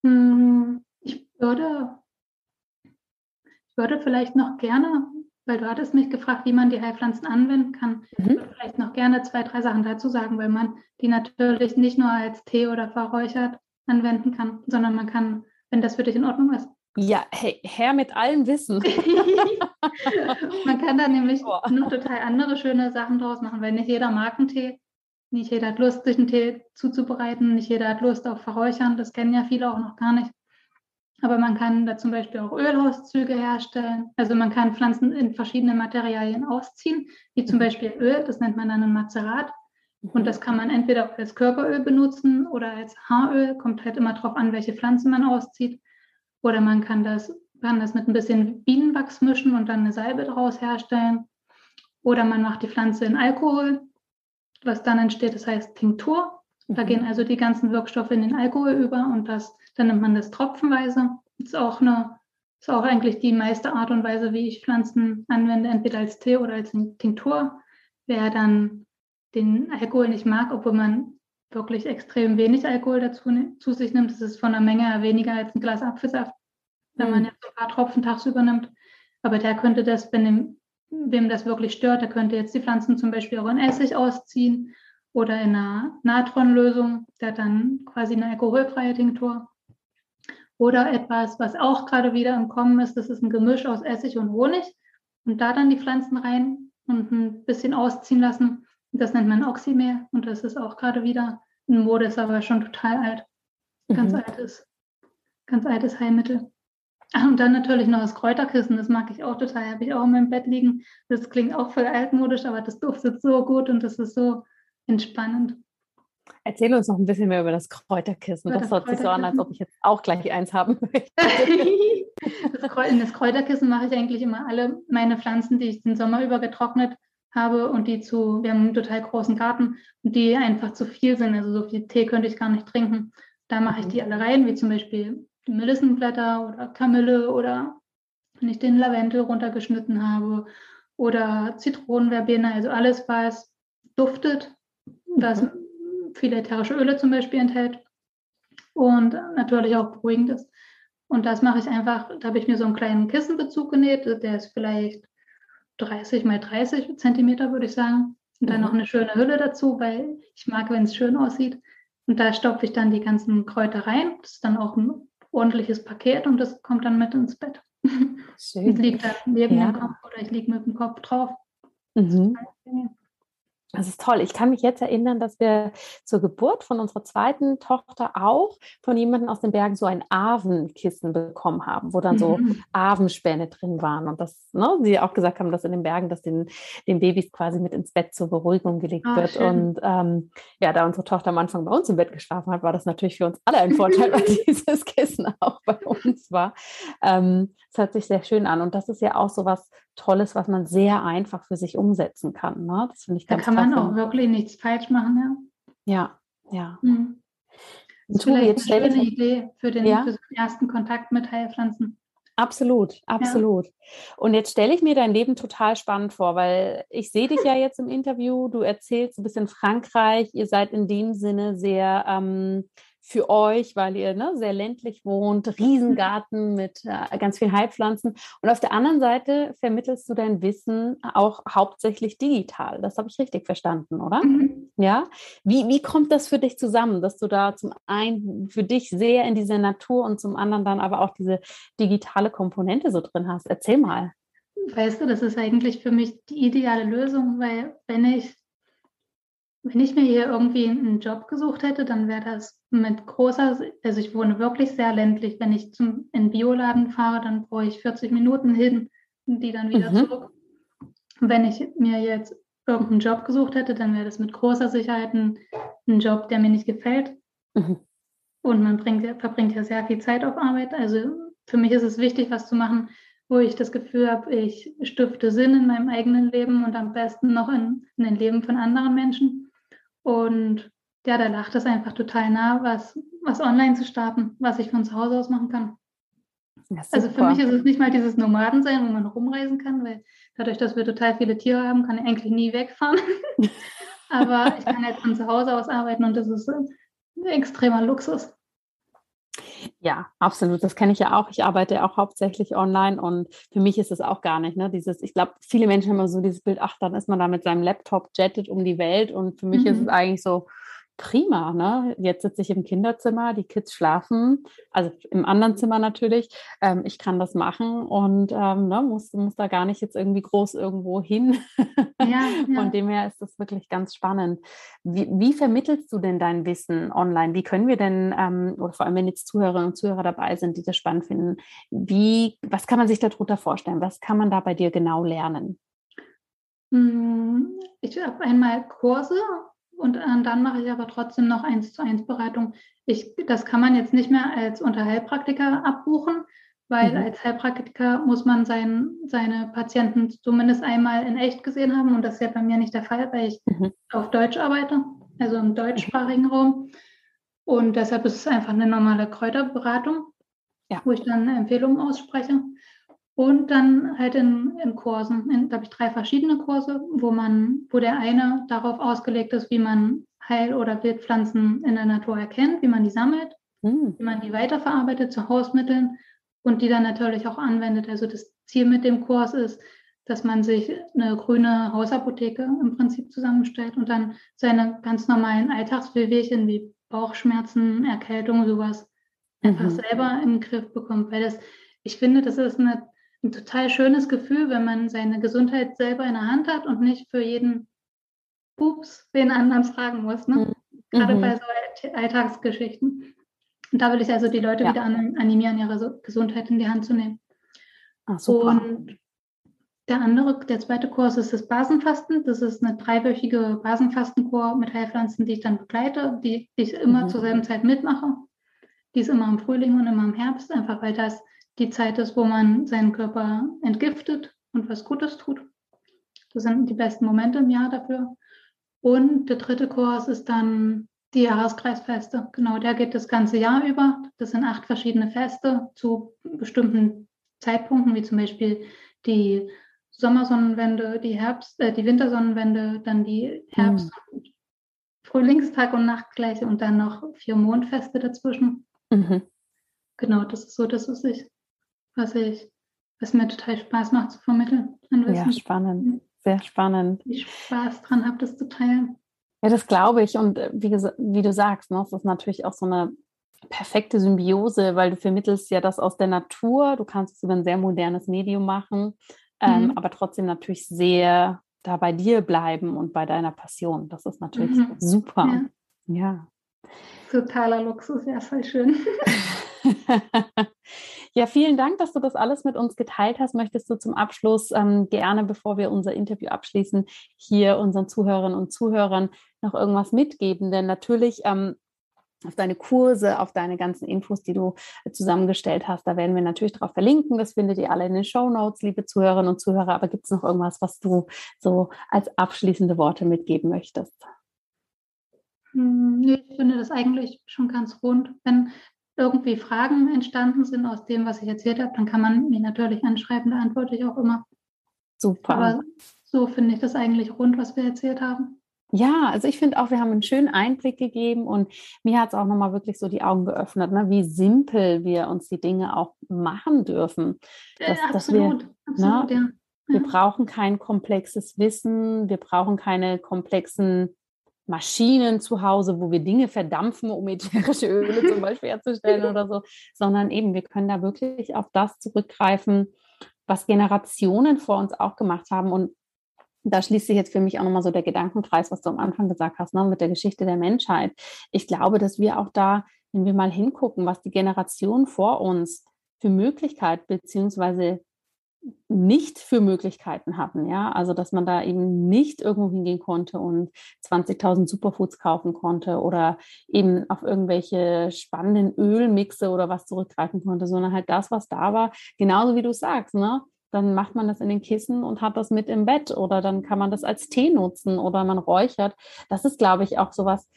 Hm, ich würde, ich würde vielleicht noch gerne, weil du hattest mich gefragt, wie man die Heilpflanzen anwenden kann, mhm. vielleicht noch gerne zwei, drei Sachen dazu sagen, weil man die natürlich nicht nur als Tee oder verräuchert anwenden kann, sondern man kann, wenn das für dich in Ordnung ist. Ja, hey, her mit allem Wissen. man kann da nämlich Boah. noch total andere schöne Sachen draus machen, weil nicht jeder mag einen Tee. Nicht jeder hat Lust, sich einen Tee zuzubereiten. Nicht jeder hat Lust auf Verräuchern. Das kennen ja viele auch noch gar nicht. Aber man kann da zum Beispiel auch Ölauszüge herstellen. Also man kann Pflanzen in verschiedenen Materialien ausziehen, wie zum mhm. Beispiel Öl. Das nennt man dann ein Mazerat. Und das kann man entweder als Körperöl benutzen oder als Haaröl, kommt halt immer darauf an, welche Pflanzen man auszieht. Oder man kann das, kann das mit ein bisschen Bienenwachs mischen und dann eine Salbe daraus herstellen. Oder man macht die Pflanze in Alkohol, was dann entsteht, das heißt Tinktur. Da gehen also die ganzen Wirkstoffe in den Alkohol über und das, dann nimmt man das tropfenweise. Das ist auch eine, ist auch eigentlich die meiste Art und Weise, wie ich Pflanzen anwende, entweder als Tee oder als Tinktur. Wer dann den Alkohol nicht mag, obwohl man wirklich extrem wenig Alkohol dazu zu sich nimmt. Das ist von der Menge her weniger als ein Glas Apfelsaft, wenn mhm. man jetzt ein paar Tropfen tagsüber nimmt. Aber der könnte das, wenn dem, wem das wirklich stört, der könnte jetzt die Pflanzen zum Beispiel auch in Essig ausziehen oder in einer Natronlösung, der dann quasi eine alkoholfreie Tinktur. Oder etwas, was auch gerade wieder im Kommen ist, das ist ein Gemisch aus Essig und Honig. Und da dann die Pflanzen rein und ein bisschen ausziehen lassen. Das nennt man Oxymer und das ist auch gerade wieder in Mode, ist aber schon total alt. Ganz mhm. altes, ganz altes Heilmittel. Ach, und dann natürlich noch das Kräuterkissen, das mag ich auch total, habe ich auch in meinem Bett liegen. Das klingt auch voll altmodisch, aber das duftet so gut und das ist so entspannend. Erzähl uns noch ein bisschen mehr über das Kräuterkissen. das, das hört sich so an, als ob ich jetzt auch gleich eins haben möchte. das, das Kräuterkissen mache ich eigentlich immer alle meine Pflanzen, die ich den Sommer über getrocknet habe und die zu, wir haben einen total großen Garten und die einfach zu viel sind. Also so viel Tee könnte ich gar nicht trinken. Da mache ich die alle rein, wie zum Beispiel die Melissenblätter oder Kamille oder wenn ich den Lavendel runtergeschnitten habe oder Zitronenverbene, also alles, was duftet, was mhm. viele ätherische Öle zum Beispiel enthält und natürlich auch beruhigend ist. Und das mache ich einfach, da habe ich mir so einen kleinen Kissenbezug genäht, der ist vielleicht 30 mal 30 Zentimeter, würde ich sagen. Und dann mhm. noch eine schöne Hülle dazu, weil ich mag, wenn es schön aussieht. Und da stopfe ich dann die ganzen Kräuter rein. Das ist dann auch ein ordentliches Paket und das kommt dann mit ins Bett. Schön. Und liegt dann neben ja. dem Kopf oder ich liege mit dem Kopf drauf. Mhm. Das ist toll. Ich kann mich jetzt erinnern, dass wir zur Geburt von unserer zweiten Tochter auch von jemandem aus den Bergen so ein Avenkissen bekommen haben, wo dann so mhm. Avenspäne drin waren. Und das, ne, sie auch gesagt haben, dass in den Bergen das den, den Babys quasi mit ins Bett zur Beruhigung gelegt oh, wird. Schön. Und ähm, ja, da unsere Tochter am Anfang bei uns im Bett geschlafen hat, war das natürlich für uns alle ein Vorteil, weil dieses Kissen auch bei uns war. Ähm, es hört sich sehr schön an. Und das ist ja auch so was Tolles, was man sehr einfach für sich umsetzen kann. Ne? Das finde ich ganz Da kann klasse. man auch wirklich nichts falsch machen, ja. Ja, ja. Mhm. Das ist vielleicht jetzt eine schöne Idee für den, ja? für den ersten Kontakt mit Heilpflanzen. Absolut, absolut. Ja. Und jetzt stelle ich mir dein Leben total spannend vor, weil ich sehe dich ja jetzt im Interview, du erzählst ein bisschen Frankreich, ihr seid in dem Sinne sehr ähm, für euch, weil ihr ne, sehr ländlich wohnt, Riesengarten mit äh, ganz vielen Heilpflanzen. Und auf der anderen Seite vermittelst du dein Wissen auch hauptsächlich digital. Das habe ich richtig verstanden, oder? Mhm. Ja. Wie, wie kommt das für dich zusammen, dass du da zum einen für dich sehr in dieser Natur und zum anderen dann aber auch diese digitale Komponente so drin hast? Erzähl mal. Weißt du, das ist eigentlich für mich die ideale Lösung, weil wenn ich wenn ich mir hier irgendwie einen Job gesucht hätte, dann wäre das mit großer, also ich wohne wirklich sehr ländlich. Wenn ich zum in Bioladen fahre, dann brauche ich 40 Minuten hin und die dann wieder mhm. zurück. Wenn ich mir jetzt irgendeinen Job gesucht hätte, dann wäre das mit großer Sicherheit ein, ein Job, der mir nicht gefällt. Mhm. Und man bringt, verbringt ja sehr viel Zeit auf Arbeit. Also für mich ist es wichtig, was zu machen, wo ich das Gefühl habe, ich stifte Sinn in meinem eigenen Leben und am besten noch in, in den Leben von anderen Menschen. Und ja, da lacht es einfach total nah, was, was online zu starten, was ich von zu Hause aus machen kann. Also für mich ist es nicht mal dieses Nomadensein, wo man rumreisen kann, weil dadurch, dass wir total viele Tiere haben, kann ich eigentlich nie wegfahren. Aber ich kann jetzt von zu Hause aus arbeiten und das ist ein extremer Luxus. Ja, absolut. Das kenne ich ja auch. Ich arbeite auch hauptsächlich online und für mich ist es auch gar nicht, ne? Dieses, ich glaube, viele Menschen haben immer so dieses Bild, ach, dann ist man da mit seinem Laptop, jettet um die Welt und für mich mhm. ist es eigentlich so, prima. Ne? Jetzt sitze ich im Kinderzimmer, die Kids schlafen, also im anderen Zimmer natürlich. Ähm, ich kann das machen und ähm, ne, muss, muss da gar nicht jetzt irgendwie groß irgendwo hin. Ja, ja. Von dem her ist das wirklich ganz spannend. Wie, wie, vermittelst du denn dein Wissen online? Wie können wir denn, ähm, oder vor allem wenn jetzt Zuhörerinnen und Zuhörer dabei sind, die das spannend finden, wie, was kann man sich darunter vorstellen? Was kann man da bei dir genau lernen? Hm, ich habe einmal Kurse und äh, dann mache ich aber trotzdem noch eins zu eins Beratung. Ich, das kann man jetzt nicht mehr als unter Heilpraktiker abbuchen, weil mhm. als Heilpraktiker muss man sein, seine Patienten zumindest einmal in echt gesehen haben und das ist ja bei mir nicht der Fall, weil ich mhm. auf Deutsch arbeite, also im deutschsprachigen mhm. Raum. Und deshalb ist es einfach eine normale Kräuterberatung, ja. wo ich dann Empfehlungen ausspreche. Und dann halt in, in Kursen, in, da habe ich drei verschiedene Kurse, wo man, wo der eine darauf ausgelegt ist, wie man Heil- oder Wildpflanzen in der Natur erkennt, wie man die sammelt, mhm. wie man die weiterverarbeitet zu Hausmitteln und die dann natürlich auch anwendet. Also das Ziel mit dem Kurs ist, dass man sich eine grüne Hausapotheke im Prinzip zusammenstellt und dann seine ganz normalen Alltagswehwehchen wie Bauchschmerzen, Erkältung, sowas mhm. einfach selber im Griff bekommt. Weil das, ich finde, das ist eine ein total schönes Gefühl, wenn man seine Gesundheit selber in der Hand hat und nicht für jeden Pups den anderen fragen muss. Ne? Mhm. Gerade bei mhm. so Alltagsgeschichten. Und da will ich also die Leute ja. wieder animieren, ihre Gesundheit in die Hand zu nehmen. Ach, und der andere, der zweite Kurs ist das Basenfasten. Das ist eine dreiwöchige Basenfastenkur mit Heilpflanzen, die ich dann begleite, die, die ich immer mhm. zur selben Zeit mitmache. Die ist immer im Frühling und immer im Herbst, einfach weil das die Zeit ist, wo man seinen Körper entgiftet und was Gutes tut. Das sind die besten Momente im Jahr dafür. Und der dritte Kurs ist dann die Jahreskreisfeste. Genau, der geht das ganze Jahr über. Das sind acht verschiedene Feste zu bestimmten Zeitpunkten, wie zum Beispiel die Sommersonnenwende, die Herbst, äh, die Wintersonnenwende, dann die Herbst- mhm. Frühlingstag und Nachtgleiche und dann noch vier Mondfeste dazwischen. Mhm. Genau, das ist so das, was ich was ich, was mir total Spaß macht zu vermitteln. Ja, spannend. Sehr spannend. Ich Spaß dran habe, das zu teilen. Ja, das glaube ich. Und äh, wie, wie du sagst, ne, es ist natürlich auch so eine perfekte Symbiose, weil du vermittelst ja das aus der Natur. Du kannst es über ein sehr modernes Medium machen, ähm, mhm. aber trotzdem natürlich sehr da bei dir bleiben und bei deiner Passion. Das ist natürlich mhm. super. Ja. ja. Totaler Luxus, ja, voll schön. ja, vielen Dank, dass du das alles mit uns geteilt hast. Möchtest du zum Abschluss ähm, gerne, bevor wir unser Interview abschließen, hier unseren Zuhörerinnen und Zuhörern noch irgendwas mitgeben? Denn natürlich ähm, auf deine Kurse, auf deine ganzen Infos, die du zusammengestellt hast. Da werden wir natürlich darauf verlinken. Das findet ihr alle in den Show Notes, liebe Zuhörerinnen und Zuhörer. Aber gibt es noch irgendwas, was du so als abschließende Worte mitgeben möchtest? Hm, ich finde das eigentlich schon ganz rund. Wenn, irgendwie Fragen entstanden sind aus dem, was ich erzählt habe, dann kann man mir natürlich anschreiben, da antworte ich auch immer. Super. Aber so finde ich das eigentlich rund, was wir erzählt haben. Ja, also ich finde auch, wir haben einen schönen Einblick gegeben und mir hat es auch nochmal wirklich so die Augen geöffnet, ne, wie simpel wir uns die Dinge auch machen dürfen. Dass, ja, absolut, dass wir, absolut, ne, ja. Wir brauchen kein komplexes Wissen, wir brauchen keine komplexen Maschinen zu Hause, wo wir Dinge verdampfen, um ätherische Öle zum Beispiel herzustellen oder so, sondern eben, wir können da wirklich auf das zurückgreifen, was Generationen vor uns auch gemacht haben. Und da schließt sich jetzt für mich auch nochmal so der Gedankenkreis, was du am Anfang gesagt hast, ne, mit der Geschichte der Menschheit. Ich glaube, dass wir auch da, wenn wir mal hingucken, was die Generationen vor uns für Möglichkeit beziehungsweise nicht für Möglichkeiten hatten, ja, also dass man da eben nicht irgendwo hingehen konnte und 20.000 Superfoods kaufen konnte oder eben auf irgendwelche spannenden Ölmixe oder was zurückgreifen konnte, sondern halt das, was da war, genauso wie du sagst, ne, dann macht man das in den Kissen und hat das mit im Bett oder dann kann man das als Tee nutzen oder man räuchert. Das ist, glaube ich, auch sowas,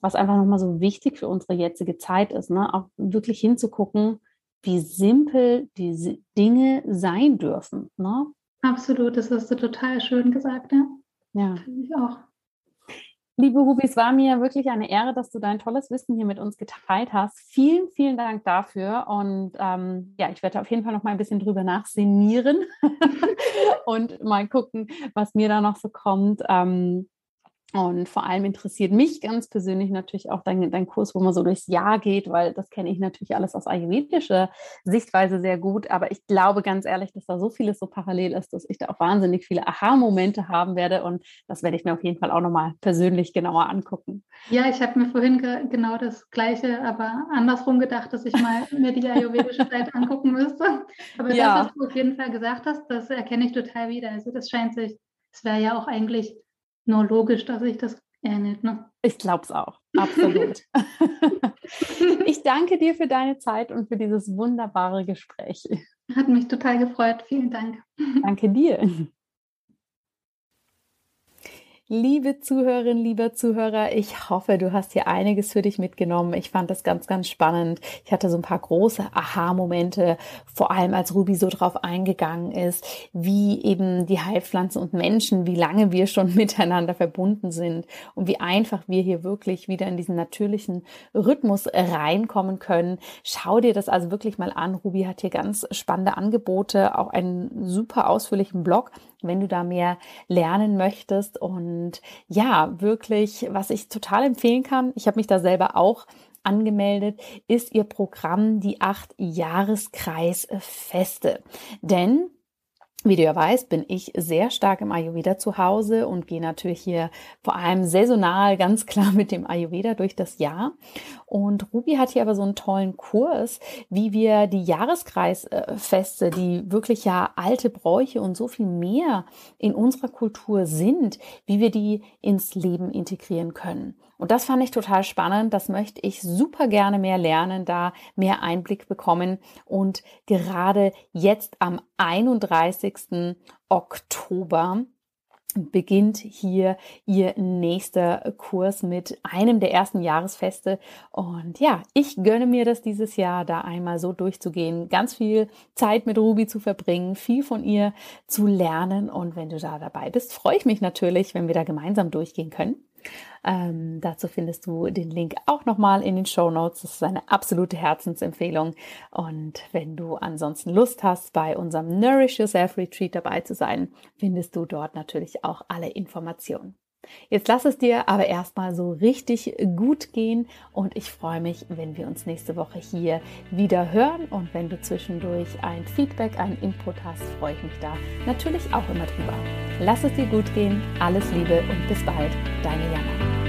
was einfach nochmal so wichtig für unsere jetzige Zeit ist, ne, auch wirklich hinzugucken, wie simpel diese Dinge sein dürfen. Ne? Absolut, das hast du total schön gesagt, ja. Ja. Finde ich auch. Liebe Ruby, es war mir wirklich eine Ehre, dass du dein tolles Wissen hier mit uns geteilt hast. Vielen, vielen Dank dafür. Und ähm, ja, ich werde auf jeden Fall noch mal ein bisschen drüber nachsenieren und mal gucken, was mir da noch so kommt. Ähm, und vor allem interessiert mich ganz persönlich natürlich auch dein, dein Kurs, wo man so durchs Jahr geht, weil das kenne ich natürlich alles aus ayurvedischer Sichtweise sehr gut. Aber ich glaube ganz ehrlich, dass da so vieles so parallel ist, dass ich da auch wahnsinnig viele Aha-Momente haben werde. Und das werde ich mir auf jeden Fall auch nochmal persönlich genauer angucken. Ja, ich habe mir vorhin ge genau das Gleiche, aber andersrum gedacht, dass ich mal mir die ayurvedische Seite angucken müsste. Aber ja. das, was du auf jeden Fall gesagt hast, das erkenne ich total wieder. Also das scheint sich, es wäre ja auch eigentlich nur logisch, dass sich das ähnelt. Ne? Ich glaube es auch, absolut. ich danke dir für deine Zeit und für dieses wunderbare Gespräch. Hat mich total gefreut. Vielen Dank. Danke dir. Liebe Zuhörerin, lieber Zuhörer, ich hoffe, du hast hier einiges für dich mitgenommen. Ich fand das ganz, ganz spannend. Ich hatte so ein paar große Aha-Momente, vor allem als Ruby so drauf eingegangen ist, wie eben die Heilpflanzen und Menschen, wie lange wir schon miteinander verbunden sind und wie einfach wir hier wirklich wieder in diesen natürlichen Rhythmus reinkommen können. Schau dir das also wirklich mal an. Ruby hat hier ganz spannende Angebote, auch einen super ausführlichen Blog wenn du da mehr lernen möchtest. Und ja, wirklich, was ich total empfehlen kann, ich habe mich da selber auch angemeldet, ist ihr Programm die acht Jahreskreisfeste. Denn wie du ja weißt, bin ich sehr stark im Ayurveda zu Hause und gehe natürlich hier vor allem saisonal ganz klar mit dem Ayurveda durch das Jahr. Und Ruby hat hier aber so einen tollen Kurs, wie wir die Jahreskreisfeste, die wirklich ja alte Bräuche und so viel mehr in unserer Kultur sind, wie wir die ins Leben integrieren können. Und das fand ich total spannend. Das möchte ich super gerne mehr lernen, da mehr Einblick bekommen. Und gerade jetzt am 31. Oktober beginnt hier ihr nächster Kurs mit einem der ersten Jahresfeste. Und ja, ich gönne mir das dieses Jahr, da einmal so durchzugehen, ganz viel Zeit mit Ruby zu verbringen, viel von ihr zu lernen. Und wenn du da dabei bist, freue ich mich natürlich, wenn wir da gemeinsam durchgehen können. Ähm, dazu findest du den Link auch nochmal in den Show Notes. Das ist eine absolute Herzensempfehlung. Und wenn du ansonsten Lust hast, bei unserem Nourish Yourself Retreat dabei zu sein, findest du dort natürlich auch alle Informationen. Jetzt lass es dir aber erstmal so richtig gut gehen und ich freue mich, wenn wir uns nächste Woche hier wieder hören und wenn du zwischendurch ein Feedback, einen Input hast, freue ich mich da natürlich auch immer drüber. Lass es dir gut gehen, alles Liebe und bis bald, deine Jana.